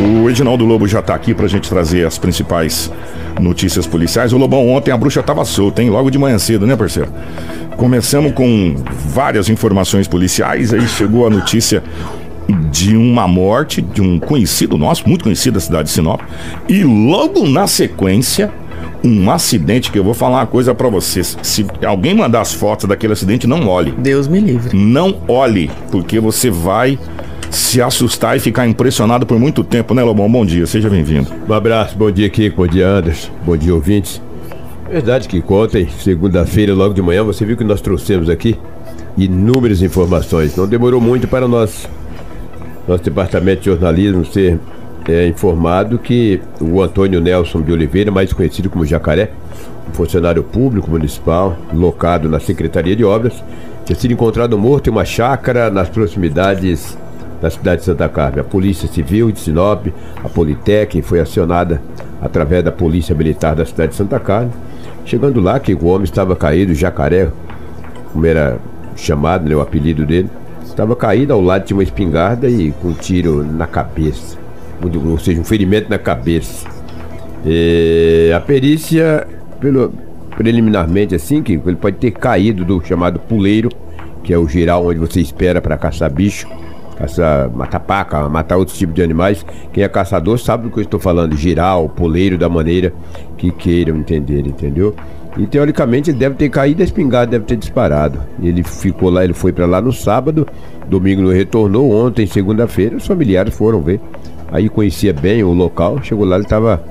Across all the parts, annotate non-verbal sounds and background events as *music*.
O Edinaldo Lobo já tá aqui pra gente trazer as principais notícias policiais. O Lobão, ontem a bruxa tava solta, hein? Logo de manhã cedo, né, parceiro? Começamos com várias informações policiais, aí chegou a notícia de uma morte de um conhecido nosso, muito conhecido da cidade de Sinop, e logo na sequência um acidente que eu vou falar uma coisa para vocês. Se alguém mandar as fotos daquele acidente, não olhe. Deus me livre. Não olhe, porque você vai se assustar e ficar impressionado por muito tempo, né, Lobão? Bom dia, seja bem-vindo. Um abraço, bom dia, Kiko, bom dia, Anderson, bom dia, ouvintes. Verdade que ontem, segunda-feira, logo de manhã, você viu que nós trouxemos aqui inúmeras informações. Não demorou muito para nós, nosso departamento de jornalismo ser é, informado que o Antônio Nelson de Oliveira, mais conhecido como Jacaré, um funcionário público municipal, locado na Secretaria de Obras, tinha sido encontrado morto em uma chácara nas proximidades da cidade de Santa Carmen. A Polícia Civil de Sinop, a Politec, foi acionada através da Polícia Militar da cidade de Santa Carmen Chegando lá, que o homem estava caído, jacaré, como era chamado, né, o apelido dele, estava caído ao lado de uma espingarda e com um tiro na cabeça, ou seja, um ferimento na cabeça. E a perícia, pelo, preliminarmente assim, que ele pode ter caído do chamado puleiro, que é o geral onde você espera para caçar bicho caçar, matar paca, matar outros tipos de animais. Quem é caçador sabe do que eu estou falando, girar o poleiro da maneira que queiram entender, entendeu? E teoricamente ele deve ter caído a espingarda, deve ter disparado. Ele ficou lá, ele foi para lá no sábado, domingo não retornou, ontem, segunda-feira, os familiares foram ver. Aí conhecia bem o local, chegou lá, ele estava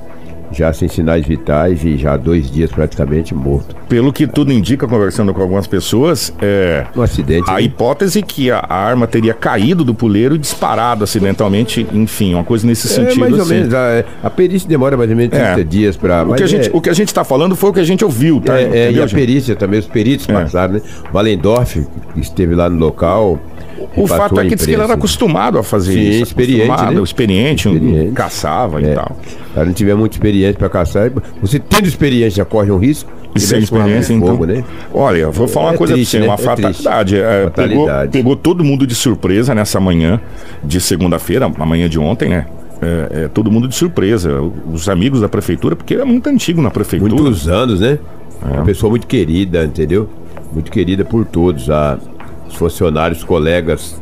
já sem sinais vitais e já dois dias praticamente morto. Pelo que tudo indica, conversando com algumas pessoas, é. Um acidente. A né? hipótese que a, a, arma teria caído do puleiro e disparado acidentalmente, enfim, uma coisa nesse é, sentido. Mais assim. ou menos. A, a, perícia demora mais ou menos 30 é. dias para. O, que a gente, é... o que a gente está falando foi o que a gente ouviu, tá? É, é e a perícia também, os peritos é. passaram, né? Valendorf, que esteve lá no local. O fato é que, que ele era acostumado a fazer Sim, isso. Experiente, né? experiente, experiente. Um, caçava é. e tal. Se não tiver muita experiência para caçar, você tendo experiência corre um risco. Sem experiência, então. Fogo, né? Olha, vou falar é uma coisa triste, pra você, né? uma é fatalidade. É, fatalidade. Pegou, pegou todo mundo de surpresa nessa manhã de segunda-feira, amanhã de ontem, né? É, é, todo mundo de surpresa. Os amigos da prefeitura, porque é muito antigo na prefeitura. Muitos anos, né? É. Uma pessoa muito querida, entendeu? Muito querida por todos. A, os funcionários, colegas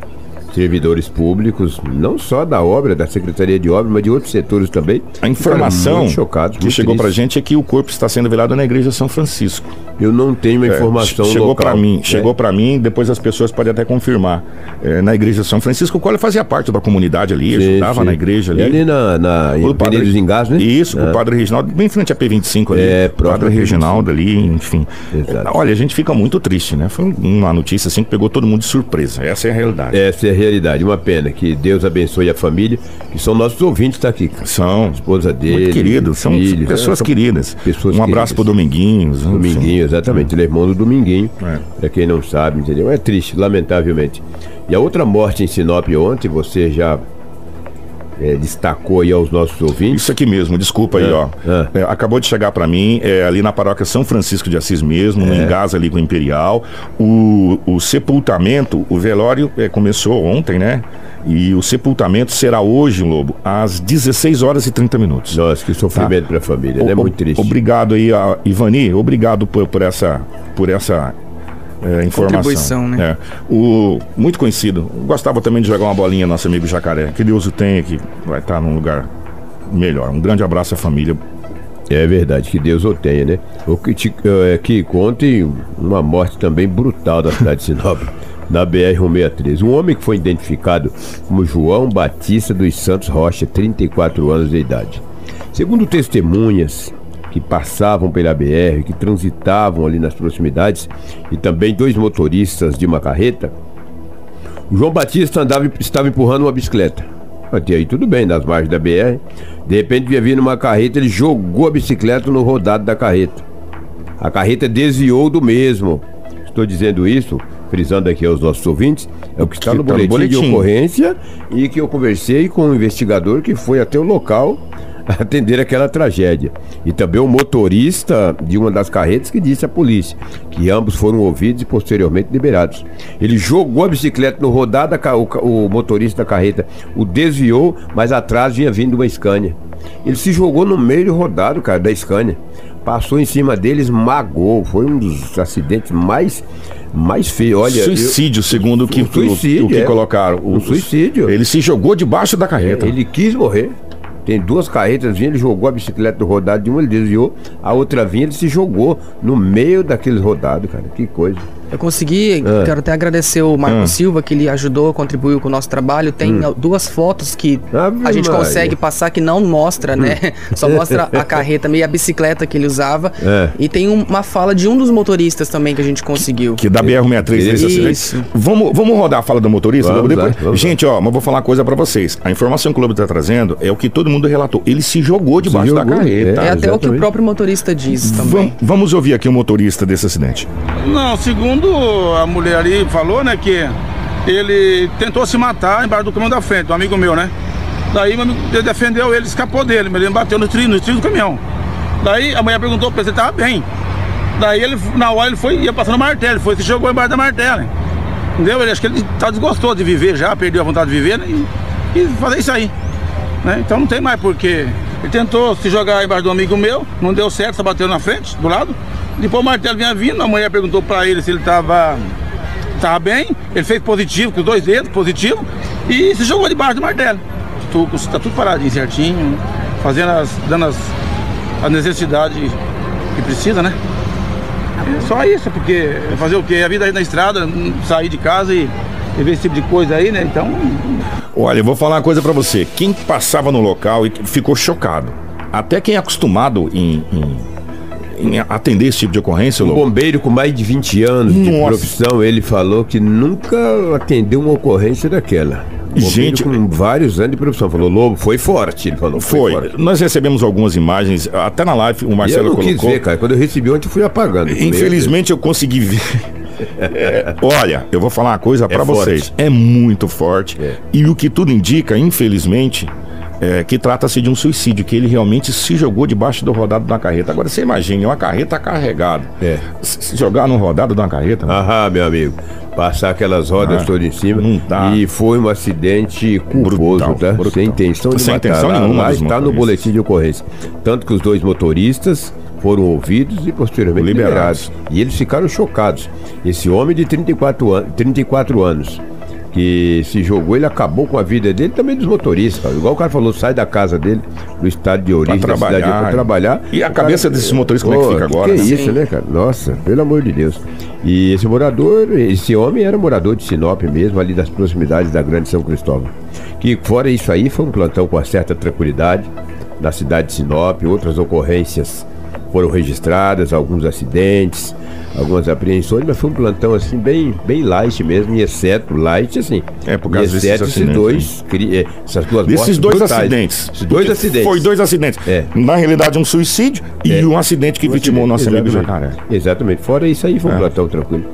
servidores públicos, não só da obra, da Secretaria de Obras, mas de outros setores também. A informação chocados, que chegou para a gente é que o corpo está sendo velado na Igreja São Francisco. Eu não tenho a é, informação é, chegou para mim, chegou para mim, depois as pessoas podem até confirmar. É, na Igreja São Francisco, o qual fazia parte da comunidade ali, sim, ajudava sim. na igreja ali. Ali na, na o padre, dos Engás, né? Isso, é. o Padre Reginaldo, bem em frente à P25 ali. É, o Padre Reginaldo ali, enfim. Exato. Olha, a gente fica muito triste, né? Foi uma notícia assim que pegou todo mundo de surpresa. Essa é a realidade. Essa é a realidade. Uma pena que Deus abençoe a família, que são nossos ouvintes, tá aqui. São. Esposa dele. Muito queridos, são filhos, pessoas é, queridas. Pessoas um abraço queridas. pro Dominguinhos. Dominguinho, exatamente. Ele é irmão do Dominguinho. É. Pra quem não sabe, entendeu? É triste, lamentavelmente. E a outra morte em Sinop ontem, você já é, destacou aí aos nossos ouvintes. Isso aqui mesmo, desculpa é, aí, ó. É. É, acabou de chegar para mim, é, ali na paróquia São Francisco de Assis mesmo, no Engás ali com o Imperial. O, o sepultamento, o velório é, começou ontem, né? E o sepultamento será hoje, Lobo, às 16 horas e 30 minutos. Nossa, que sofrimento tá? para a família, né? Muito triste. Obrigado aí, a Ivani, obrigado por, por essa, por essa é, informação. né? É. O, muito conhecido. Gostava também de jogar uma bolinha, nosso amigo Jacaré. Que Deus o tenha, que vai estar num lugar melhor. Um grande abraço à família. É verdade, que Deus o tenha, né? O que, te, é, que conte uma morte também brutal da cidade de Sinop. *laughs* na BR-163. Um homem que foi identificado como João Batista dos Santos Rocha, 34 anos de idade. Segundo testemunhas, que passavam pela BR, que transitavam ali nas proximidades, e também dois motoristas de uma carreta, o João Batista andava, estava empurrando uma bicicleta. Até aí tudo bem, nas margens da BR. De repente vinha vindo uma carreta, ele jogou a bicicleta no rodado da carreta. A carreta desviou do mesmo. Estou dizendo isso, frisando aqui aos nossos ouvintes, é o que está que no, tá boletim no boletim de ocorrência e que eu conversei com um investigador que foi até o local atender aquela tragédia. E também o motorista de uma das carretas que disse à polícia que ambos foram ouvidos e posteriormente liberados. Ele jogou a bicicleta no rodado, o, o motorista da carreta o desviou, mas atrás vinha vindo uma Scania. Ele se jogou no meio do rodado, cara, da Scania. Passou em cima dele, esmagou. Foi um dos acidentes mais mais feio. Olha, suicídio, eu, segundo o que, suicídio, o, o que é, colocaram. O, um suicídio. Ele se jogou debaixo da carreta. Ele quis morrer. Tem duas carretas, ele jogou a bicicleta do rodado de uma, ele desviou, a outra vinha, ele se jogou no meio daqueles rodados, cara. Que coisa. Eu consegui, ah. quero até agradecer o Marco ah. Silva, que ele ajudou, contribuiu com o nosso trabalho. Tem hum. duas fotos que a gente consegue passar que não mostra, né? hum. né? *laughs* Só mostra a *laughs* carreta meio a bicicleta que ele usava. É. E tem uma fala de um dos motoristas também que a gente conseguiu. Que, que da BR-63 desse acidente. Vamos, vamos rodar a fala do motorista? Vamos depois... lá, vamos gente, ó, mas vou falar uma coisa para vocês. A informação que o Globo está trazendo é o que todo mundo relatou. Ele se jogou debaixo se jogou, da carreta. É, é até o que o próprio motorista diz também. Vamos, vamos ouvir aqui o motorista desse acidente. Não, segundo a mulher ali falou, né, que ele tentou se matar embaixo do caminhão da frente, um amigo meu, né? Daí ele defendeu ele, escapou dele, mas ele bateu no trilho, no trilho do caminhão. Daí a mulher perguntou pra ele se ele tava bem. Daí ele, na hora ele foi, ia passando martelo, foi, se jogou embaixo da martela. Entendeu? Ele acho que ele tá desgostou de viver já, perdeu a vontade de viver, né? E, e fazer isso aí. Né? Então não tem mais porque ele tentou se jogar embaixo do amigo meu, não deu certo, só bateu na frente, do lado. Depois o martelo vinha vindo, a mulher perguntou pra ele se ele tava, tava bem. Ele fez positivo, com os dois dedos, positivo. E se jogou debaixo do martelo. Tá tudo paradinho, certinho. Fazendo as, dando as, as necessidades que precisa, né? É só isso, porque fazer o quê? A vida aí na estrada, sair de casa e, e ver esse tipo de coisa aí, né? Então. Olha, eu vou falar uma coisa para você. Quem passava no local e ficou chocado. Até quem é acostumado em, em em atender esse tipo de ocorrência, Um bombeiro com mais de 20 anos Nossa. de profissão, ele falou que nunca atendeu uma ocorrência daquela. Gente, com vários anos de profissão. Falou, Lobo, foi forte. Ele falou, foi. foi. Nós recebemos algumas imagens, até na live o Marcelo e eu não colocou. quis ver, cara. Quando eu recebi ontem, eu fui apagando. Infelizmente, eu consegui ver. É, *laughs* olha, eu vou falar uma coisa é para vocês. É muito forte. É. E o que tudo indica, infelizmente, é, que trata-se de um suicídio, que ele realmente se jogou debaixo do rodado da carreta. Agora você imagine, uma carreta carregada. É. Se jogar no rodado de uma carreta. Aham, meu amigo. Passar aquelas rodas ah, todas em cima. Tá. E foi um acidente culposo, brutal, tá? Brutal. Sem intenção de Sem matar. Intenção lá, nenhuma lá está no boletim de ocorrência. Tanto que os dois motoristas foram ouvidos e posteriormente liberados. liberados. E eles ficaram chocados. Esse homem de 34, an 34 anos que se jogou, ele acabou com a vida dele também dos motoristas. Igual o cara falou, sai da casa dele, do estado de origem, pra trabalhar. Cidade, pra trabalhar. E a cabeça cara, desses motoristas, como é que fica agora? Que, que é isso, né, cara? Nossa, pelo amor de Deus. E esse morador, esse homem era morador de Sinop mesmo, ali das proximidades da Grande São Cristóvão. Que fora isso aí, foi um plantão com uma certa tranquilidade na cidade de Sinop, outras ocorrências foram registradas, alguns acidentes, algumas apreensões, mas foi um plantão assim bem, bem light mesmo, e exceto light assim. É, por causa exceto esses dois, né? essas duas Esses dois brutais. acidentes. Esses dois acidentes. Foi dois acidentes. É. Na realidade, um suicídio é. e um acidente que um vitimou o nosso amigo Jacaré. Exatamente. Fora isso aí, foi um é. plantão tranquilo.